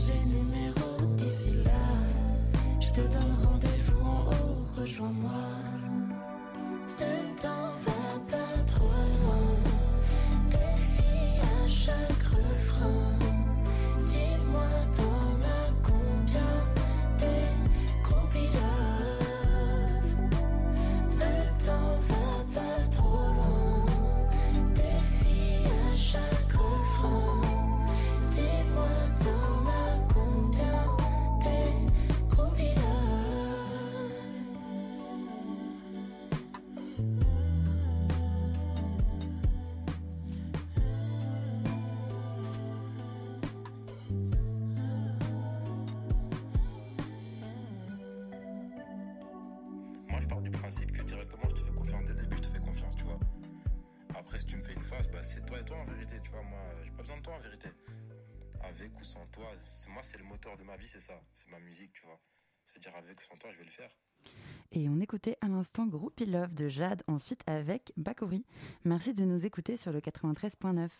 Speaker 10: Si j'ai
Speaker 12: Avec ou sans toi, c'est- moi, c'est le moteur de ma vie, c'est ça. C'est ma musique, tu vois. C'est-à-dire, avec ou sans toi, je vais le faire.
Speaker 2: Et on écoutait à l'instant Groupie Love de Jade en feat avec Bakori. Merci de nous écouter sur le 93.9.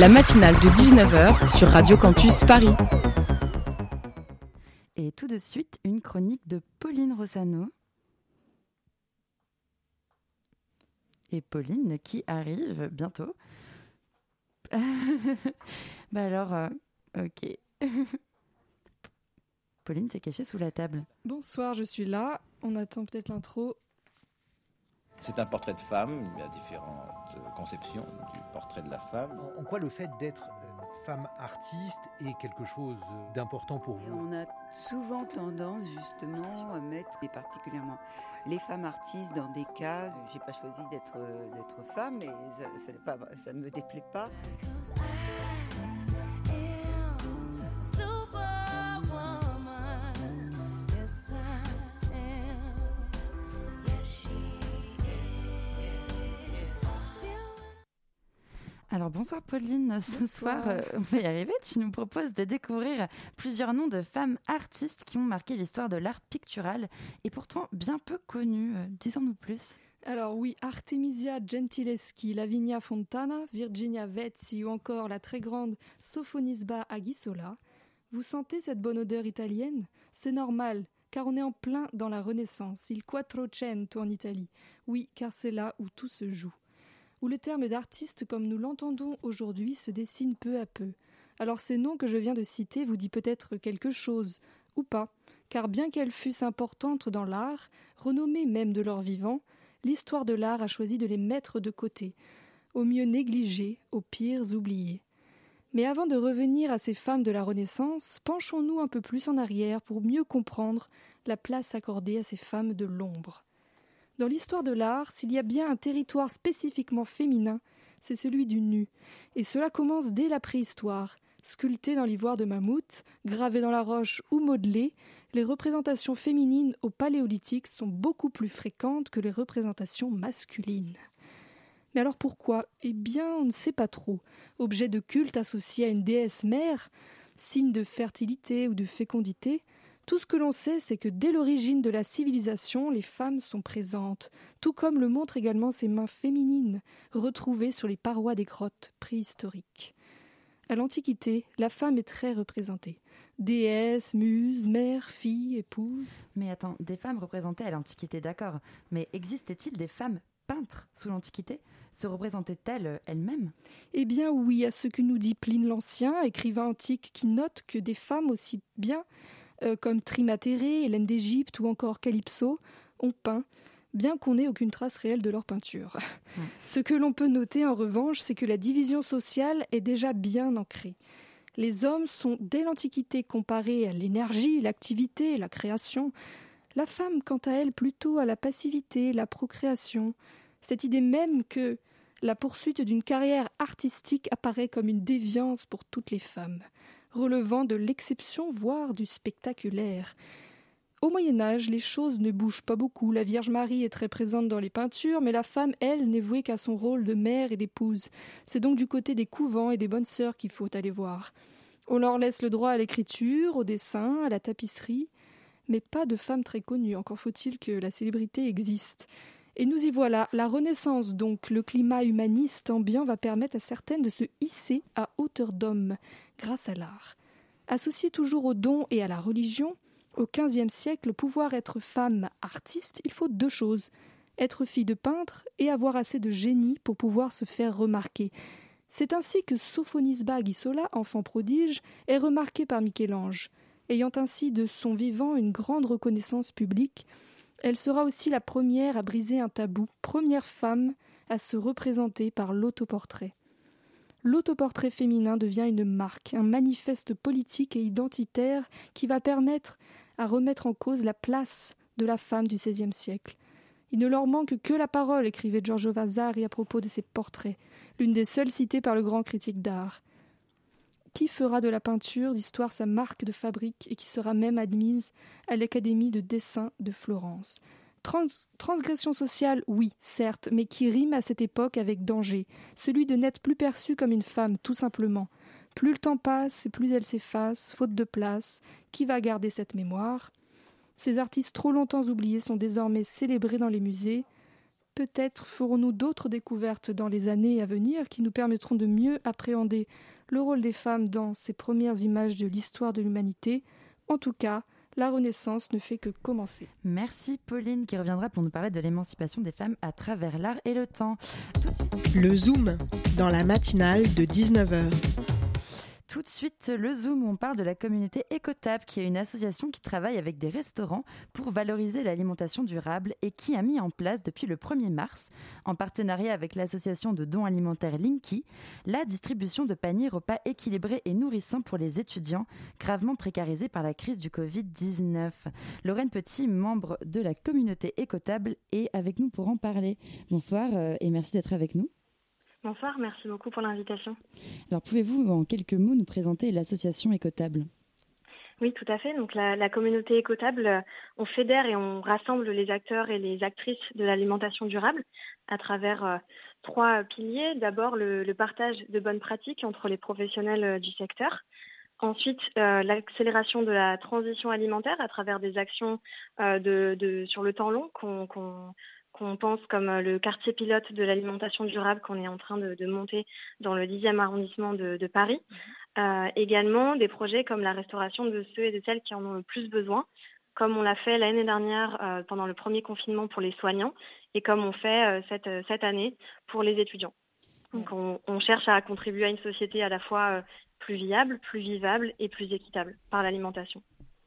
Speaker 1: La matinale de 19h sur Radio Campus Paris.
Speaker 2: Et tout de suite, une chronique de Pauline Rossano. Et Pauline qui arrive bientôt. bah alors, euh, ok. Pauline s'est cachée sous la table.
Speaker 13: Bonsoir, je suis là. On attend peut-être l'intro.
Speaker 14: C'est un portrait de femme, il y a différentes euh, conceptions du portrait de la femme.
Speaker 15: En quoi le fait d'être euh, femme artiste est quelque chose d'important pour vous?
Speaker 16: On a souvent tendance justement à mettre, et particulièrement les femmes artistes, dans des cases. J'ai pas choisi d'être euh, d'être femme, et ça, ça ça ne me déplaît pas.
Speaker 2: Alors bonsoir Pauline, ce soir euh, on va y arriver, tu nous proposes de découvrir plusieurs noms de femmes artistes qui ont marqué l'histoire de l'art pictural et pourtant bien peu connues. Euh, Disons-nous plus.
Speaker 13: Alors oui, Artemisia Gentileschi, Lavinia Fontana, Virginia Vezzi ou encore la très grande Sophonisba Aguisola. Vous sentez cette bonne odeur italienne? C'est normal, car on est en plein dans la Renaissance, il Quattrocento en Italie. Oui, car c'est là où tout se joue. Où le terme d'artiste comme nous l'entendons aujourd'hui se dessine peu à peu. Alors ces noms que je viens de citer vous dit peut-être quelque chose, ou pas, car bien qu'elles fussent importantes dans l'art, renommées même de leur vivant, l'histoire de l'art a choisi de les mettre de côté, au mieux négligées, au pire oubliées. Mais avant de revenir à ces femmes de la Renaissance, penchons-nous un peu plus en arrière pour mieux comprendre la place accordée à ces femmes de l'ombre. Dans l'histoire de l'art, s'il y a bien un territoire spécifiquement féminin, c'est celui du nu, et cela commence dès la préhistoire. Sculptées dans l'ivoire de mammouth, gravées dans la roche ou modelées, les représentations féminines au paléolithique sont beaucoup plus fréquentes que les représentations masculines. Mais alors pourquoi? Eh bien, on ne sait pas trop. Objet de culte associé à une déesse mère, signe de fertilité ou de fécondité, tout ce que l'on sait, c'est que dès l'origine de la civilisation, les femmes sont présentes, tout comme le montrent également ces mains féminines, retrouvées sur les parois des grottes préhistoriques. À l'Antiquité, la femme est très représentée. Déesse, muse, mère, fille, épouse.
Speaker 2: Mais attends, des femmes représentées à l'Antiquité, d'accord. Mais existait-il des femmes peintres sous l'Antiquité? Se représentaient-elles elles-mêmes?
Speaker 13: Eh bien oui, à ce que nous dit Pline l'Ancien, écrivain antique qui note que des femmes aussi bien euh, comme Trimatérée, Hélène d'Égypte ou encore Calypso ont peint, bien qu'on n'ait aucune trace réelle de leur peinture. Ce que l'on peut noter en revanche, c'est que la division sociale est déjà bien ancrée. Les hommes sont dès l'Antiquité comparés à l'énergie, l'activité, la création. La femme, quant à elle, plutôt à la passivité, la procréation. Cette idée même que la poursuite d'une carrière artistique apparaît comme une déviance pour toutes les femmes, relevant de l'exception, voire du spectaculaire. Au Moyen Âge, les choses ne bougent pas beaucoup. La Vierge Marie est très présente dans les peintures, mais la femme, elle, n'est vouée qu'à son rôle de mère et d'épouse. C'est donc du côté des couvents et des bonnes sœurs qu'il faut aller voir. On leur laisse le droit à l'écriture, au dessin, à la tapisserie, mais pas de femmes très connues. Encore faut-il que la célébrité existe. Et nous y voilà. La Renaissance, donc, le climat humaniste ambiant va permettre à certaines de se hisser à hauteur d'homme grâce à l'art. Associé toujours au don et à la religion, au XVe siècle, pouvoir être femme artiste, il faut deux choses être fille de peintre et avoir assez de génie pour pouvoir se faire remarquer. C'est ainsi que Sophonisba Gisola, enfant prodige, est remarqué par Michel-Ange. Ayant ainsi de son vivant une grande reconnaissance publique, elle sera aussi la première à briser un tabou, première femme à se représenter par l'autoportrait. L'autoportrait féminin devient une marque, un manifeste politique et identitaire qui va permettre à remettre en cause la place de la femme du XVIe siècle. Il ne leur manque que la parole, écrivait Giorgio Vasari à propos de ses portraits, l'une des seules citées par le grand critique d'art. Qui fera de la peinture d'histoire sa marque de fabrique et qui sera même admise à l'Académie de dessin de Florence Trans Transgression sociale, oui, certes, mais qui rime à cette époque avec danger, celui de n'être plus perçue comme une femme, tout simplement. Plus le temps passe plus elle s'efface, faute de place. Qui va garder cette mémoire? Ces artistes trop longtemps oubliés sont désormais célébrés dans les musées. Peut-être ferons-nous d'autres découvertes dans les années à venir qui nous permettront de mieux appréhender le rôle des femmes dans ces premières images de l'histoire de l'humanité. En tout cas, la Renaissance ne fait que commencer.
Speaker 2: Merci Pauline qui reviendra pour nous parler de l'émancipation des femmes à travers l'art et le temps.
Speaker 17: Le Zoom, dans la matinale de 19h.
Speaker 2: Tout de suite, le Zoom, on parle de la communauté Ecotap, qui est une association qui travaille avec des restaurants pour valoriser l'alimentation durable et qui a mis en place depuis le 1er mars, en partenariat avec l'association de dons alimentaires Linky, la distribution de paniers repas équilibrés et nourrissants pour les étudiants gravement précarisés par la crise du Covid-19. Lorraine Petit, membre de la communauté Ecotable, est avec nous pour en parler. Bonsoir euh, et merci d'être avec nous.
Speaker 18: Bonsoir, merci beaucoup pour l'invitation.
Speaker 2: Alors, pouvez-vous en quelques mots nous présenter l'association Écotable?
Speaker 18: Oui, tout à fait. Donc, la, la, communauté Écotable, on fédère et on rassemble les acteurs et les actrices de l'alimentation durable à travers euh, trois piliers. D'abord, le, le, partage de bonnes pratiques entre les professionnels euh, du secteur. Ensuite, euh, l'accélération de la transition alimentaire à travers des actions euh, de, de, sur le temps long qu'on qu qu'on pense comme euh, le quartier pilote de l'alimentation durable qu'on est en train de, de, monter dans le 10e arrondissement de, de Paris. Mmh. Euh, également des projets comme la restauration de ceux et de celles qui en ont le plus besoin, comme on l'a fait l'année dernière euh, pendant le premier confinement pour les soignants et comme on fait euh, cette, cette, année pour les étudiants. Donc on, on, cherche à contribuer à une société à la fois plus viable, plus vivable et plus équitable par l'alimentation.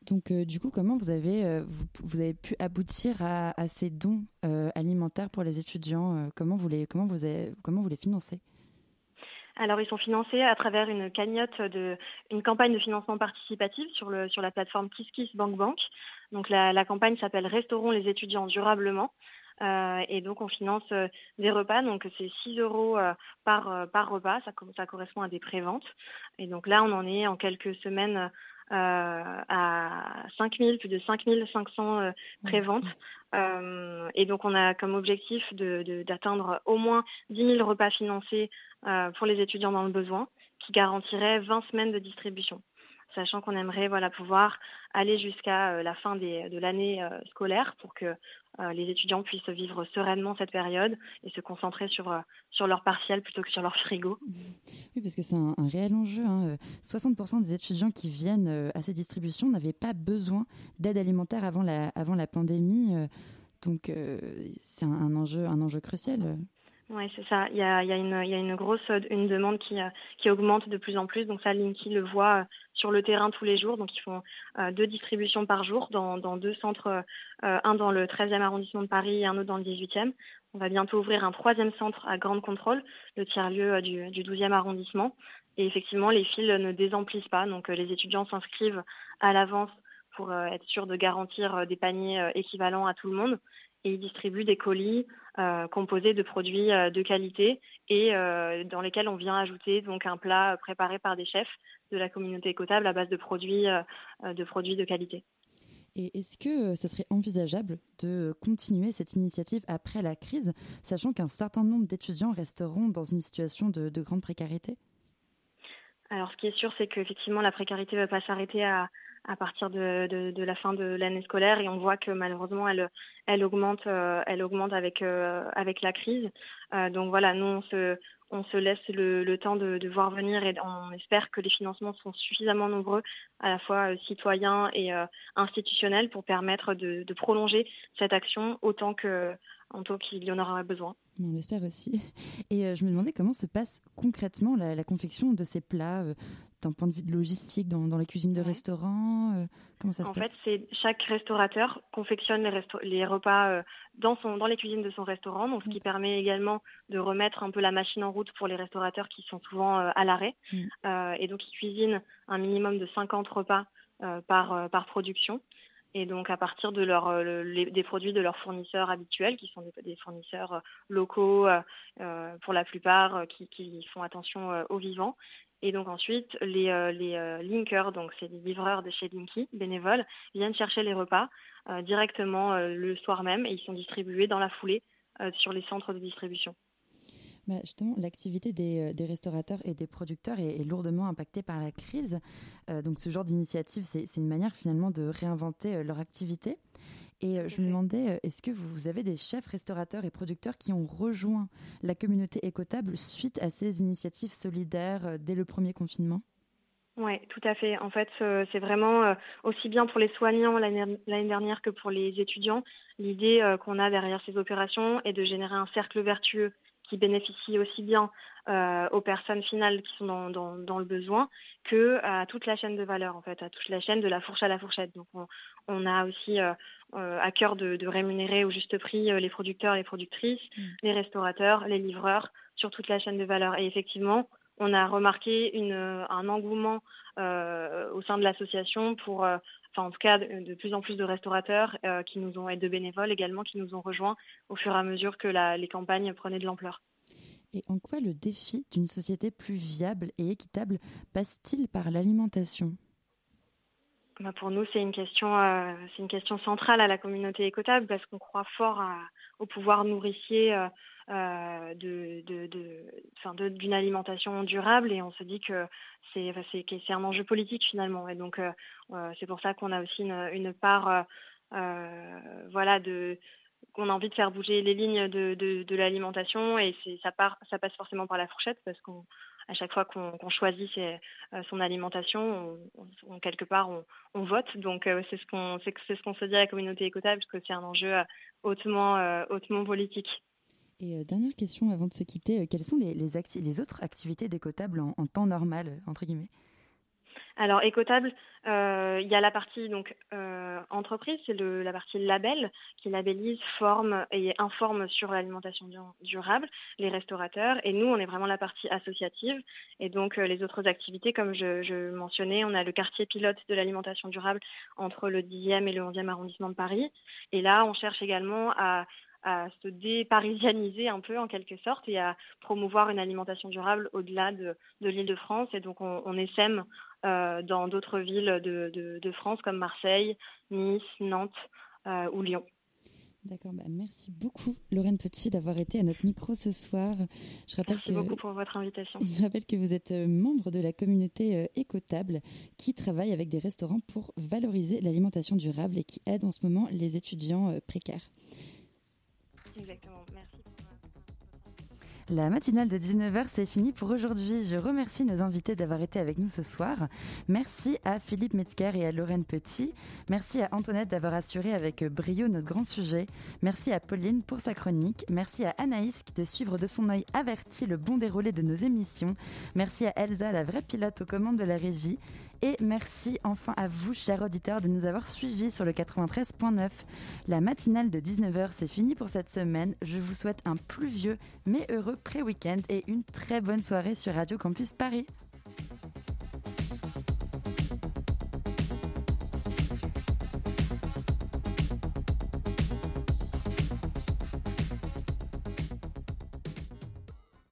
Speaker 2: Donc, euh, du coup, comment vous avez, euh, vous, pu aboutir à, ces dons euh, alimentaires pour les étudiants comment, vous les, comment, vous les financez?
Speaker 18: Alors, ils sont financés à travers une cagnotte de, une campagne de financement participatif sur, la plateforme KissKissBankBank. Donc, la, campagne s'appelle Restaurons les étudiants durablement. Et donc, on finance des repas. Donc, c'est 6 euros par, repas. Ça, ça correspond à des préventes. Et donc, là, on en est en quelques semaines à 5000, plus de 5500 euh, préventes. Euh, et donc, on a comme objectif d'atteindre de, de, au moins 10 000 repas financés pour les étudiants dans le besoin, qui garantirait 20 semaines de distribution sachant qu'on aimerait voilà, pouvoir aller jusqu'à euh, la fin des, de l'année euh, scolaire pour que euh, les étudiants puissent vivre sereinement cette période et se concentrer sur, sur leur partiel plutôt que sur leur frigo.
Speaker 2: Oui, parce que c'est un, réel enjeu. Hein. 60% des étudiants qui viennent à ces distributions n'avaient pas besoin d'aide alimentaire avant la, avant la pandémie. Donc c'est un, enjeu, un enjeu crucial.
Speaker 18: Oui, c'est ça. Il y a, une, grosse une demande qui, qui augmente de plus en plus. Donc ça, Linky le voit euh, sur le terrain tous les jours. Donc ils font euh, deux distributions par jour dans, deux centres, euh, un dans le 13e arrondissement de Paris et un autre dans le 18e. On va bientôt ouvrir un troisième centre à Grande Contrôle, le tiers-lieu du, du 12e arrondissement. Et effectivement, les fils ne désemplissent pas. Donc les étudiants s'inscrivent à l'avance pour être sûr de garantir des paniers équivalents à tout le monde. Et ils distribuent des colis euh, composés de produits euh, de qualité et euh, dans lesquels on vient ajouter donc un plat préparé par des chefs de la communauté écotable à base de produits, de, produits de qualité.
Speaker 2: Et est-ce que ça serait envisageable de continuer cette initiative après la crise, sachant qu'un certain nombre d'étudiants resteront dans une situation de, de grande précarité?
Speaker 18: Alors ce qui est sûr, c'est qu'effectivement la précarité ne va pas s'arrêter à, à partir de, la fin de l'année scolaire et on voit que malheureusement elle, elle augmente, euh, elle augmente avec, euh, avec la crise. Euh, donc voilà, nous on se, on se laisse le, temps de, voir venir et on espère que les financements sont suffisamment nombreux, à la fois citoyens et institutionnels, pour permettre de, prolonger cette action autant que qu'il y en aura besoin.
Speaker 2: On l'espère aussi. Et je me demandais comment se passe concrètement la, confection de ces plats d'un point de vue de logistique dans, dans les cuisines de restaurants euh, Comment ça se
Speaker 18: En
Speaker 2: passe
Speaker 18: fait, c'est chaque restaurateur confectionne les, les repas euh, dans, son, dans les cuisines de son restaurant, donc ce qui permet également de remettre un peu la machine en route pour les restaurateurs qui sont souvent euh, à l'arrêt.
Speaker 2: Mm.
Speaker 18: Et donc, ils cuisinent un minimum de 50 repas par, par production. Et donc, à partir de leur, le- les- des produits de leurs fournisseurs habituels, qui sont des, des fournisseurs locaux euh, pour la plupart, qui, qui font attention euh, aux vivants. Et donc ensuite, les, euh, les euh, linkers, donc c'est des livreurs de chez Linky, bénévoles, viennent chercher les repas euh, directement le soir même et ils sont distribués dans la foulée sur les centres de distribution.
Speaker 2: Bah, justement, l'activité des, des restaurateurs et des producteurs est, est lourdement impactée par la crise. Donc, ce genre d'initiative, c'est une manière finalement de réinventer leur activité. Et euh, je me demandais, euh, est-ce que vous avez des chefs restaurateurs et producteurs qui ont rejoint la communauté écotable suite à ces initiatives solidaires euh, dès le premier confinement?
Speaker 18: Oui, tout à fait. En fait, euh, c'est vraiment euh, aussi bien pour les soignants l'année l'année dernière que pour les étudiants. L'idée euh, qu'on a derrière ces opérations est de générer un cercle vertueux qui bénéficie aussi bien euh, aux personnes finales qui sont dans, dans, dans le besoin que à toute la chaîne de valeur, en fait, à toute la chaîne de la fourche à la fourchette. Donc, on, on a aussi euh, euh, à cœur de, de rémunérer au juste prix les producteurs, les productrices, les restaurateurs, les livreurs sur toute la chaîne de valeur. Et effectivement, on a remarqué une, un engouement euh, au sein de l'association pour, enfin en tout cas de, plus en plus de restaurateurs euh, qui nous ont et de bénévoles également qui nous ont rejoints au fur et à mesure que la, les campagnes prenaient de l'ampleur.
Speaker 2: Et en quoi le défi d'une société plus viable et équitable passe-t-il par l'alimentation?
Speaker 18: Bah, pour nous, c'est une question, euh, c'est une question centrale à la communauté écotable parce qu'on croit fort à- au pouvoir nourricier euh, euh, d'une alimentation durable et on se dit que c'est, un enjeu politique finalement. Et donc, euh, euh, c'est pour ça qu'on a aussi une, part, voilà, de qu'on a envie de faire bouger les lignes de, l'alimentation et ça, passe forcément par la fourchette parce qu'on à chaque fois qu'on, choisit son alimentation, on, on- on- quelque part on, vote. Donc c'est ce qu'on se dit à la communauté écotable que c'est un enjeu hautement hautement politique.
Speaker 2: Et euh, dernière question avant de se quitter, euh, quelles sont les, les, autres activités d'écotable en, temps normal, euh, entre guillemets?
Speaker 18: Alors écotable, il y a la partie donc entreprise, c'est la partie label qui labellise, forme et informe sur l'alimentation du- durable, les restaurateurs. Et nous, on est vraiment la partie associative. Et donc les autres activités, comme je, je mentionnais, on a le quartier pilote de l'alimentation durable entre le 10e et le 11e arrondissement de Paris. Et là, on cherche également à à se déparisianiser un peu en quelque sorte et à promouvoir une alimentation durable au-delà de, de l'île de France. Et donc on, on essaime euh, dans d'autres villes de, de- de France comme Marseille, Nice, Nantes euh, ou Lyon.
Speaker 2: D'accord, bah merci beaucoup Lorraine Petit d'avoir été à notre micro ce soir. Je rappelle
Speaker 18: Merci
Speaker 2: que
Speaker 18: beaucoup pour votre invitation.
Speaker 2: Je rappelle que vous êtes euh, membre de la communauté Écotable qui travaille avec des restaurants pour valoriser l'alimentation durable et qui aide en ce moment les étudiants précaires.
Speaker 18: Exactement, merci.
Speaker 2: La matinale de 19h, c'est fini pour aujourd'hui. Je remercie nos invités d'avoir été avec nous ce soir. Merci à Philippe Metzger et à Lorraine Petit. Merci à Antoinette d'avoir assuré avec brio notre grand sujet. Merci à Pauline pour sa chronique. Merci à Anaïs de suivre de son œil averti le bon déroulé de nos émissions. Merci à Elsa, la vraie pilote aux commandes de la régie. Et merci enfin à vous, chers auditeurs, de nous avoir suivis sur le 93.9. La matinale de 19h, c'est fini pour cette semaine. Je vous souhaite un pluvieux mais heureux pré-week-end et une très bonne soirée sur Radio Campus Paris.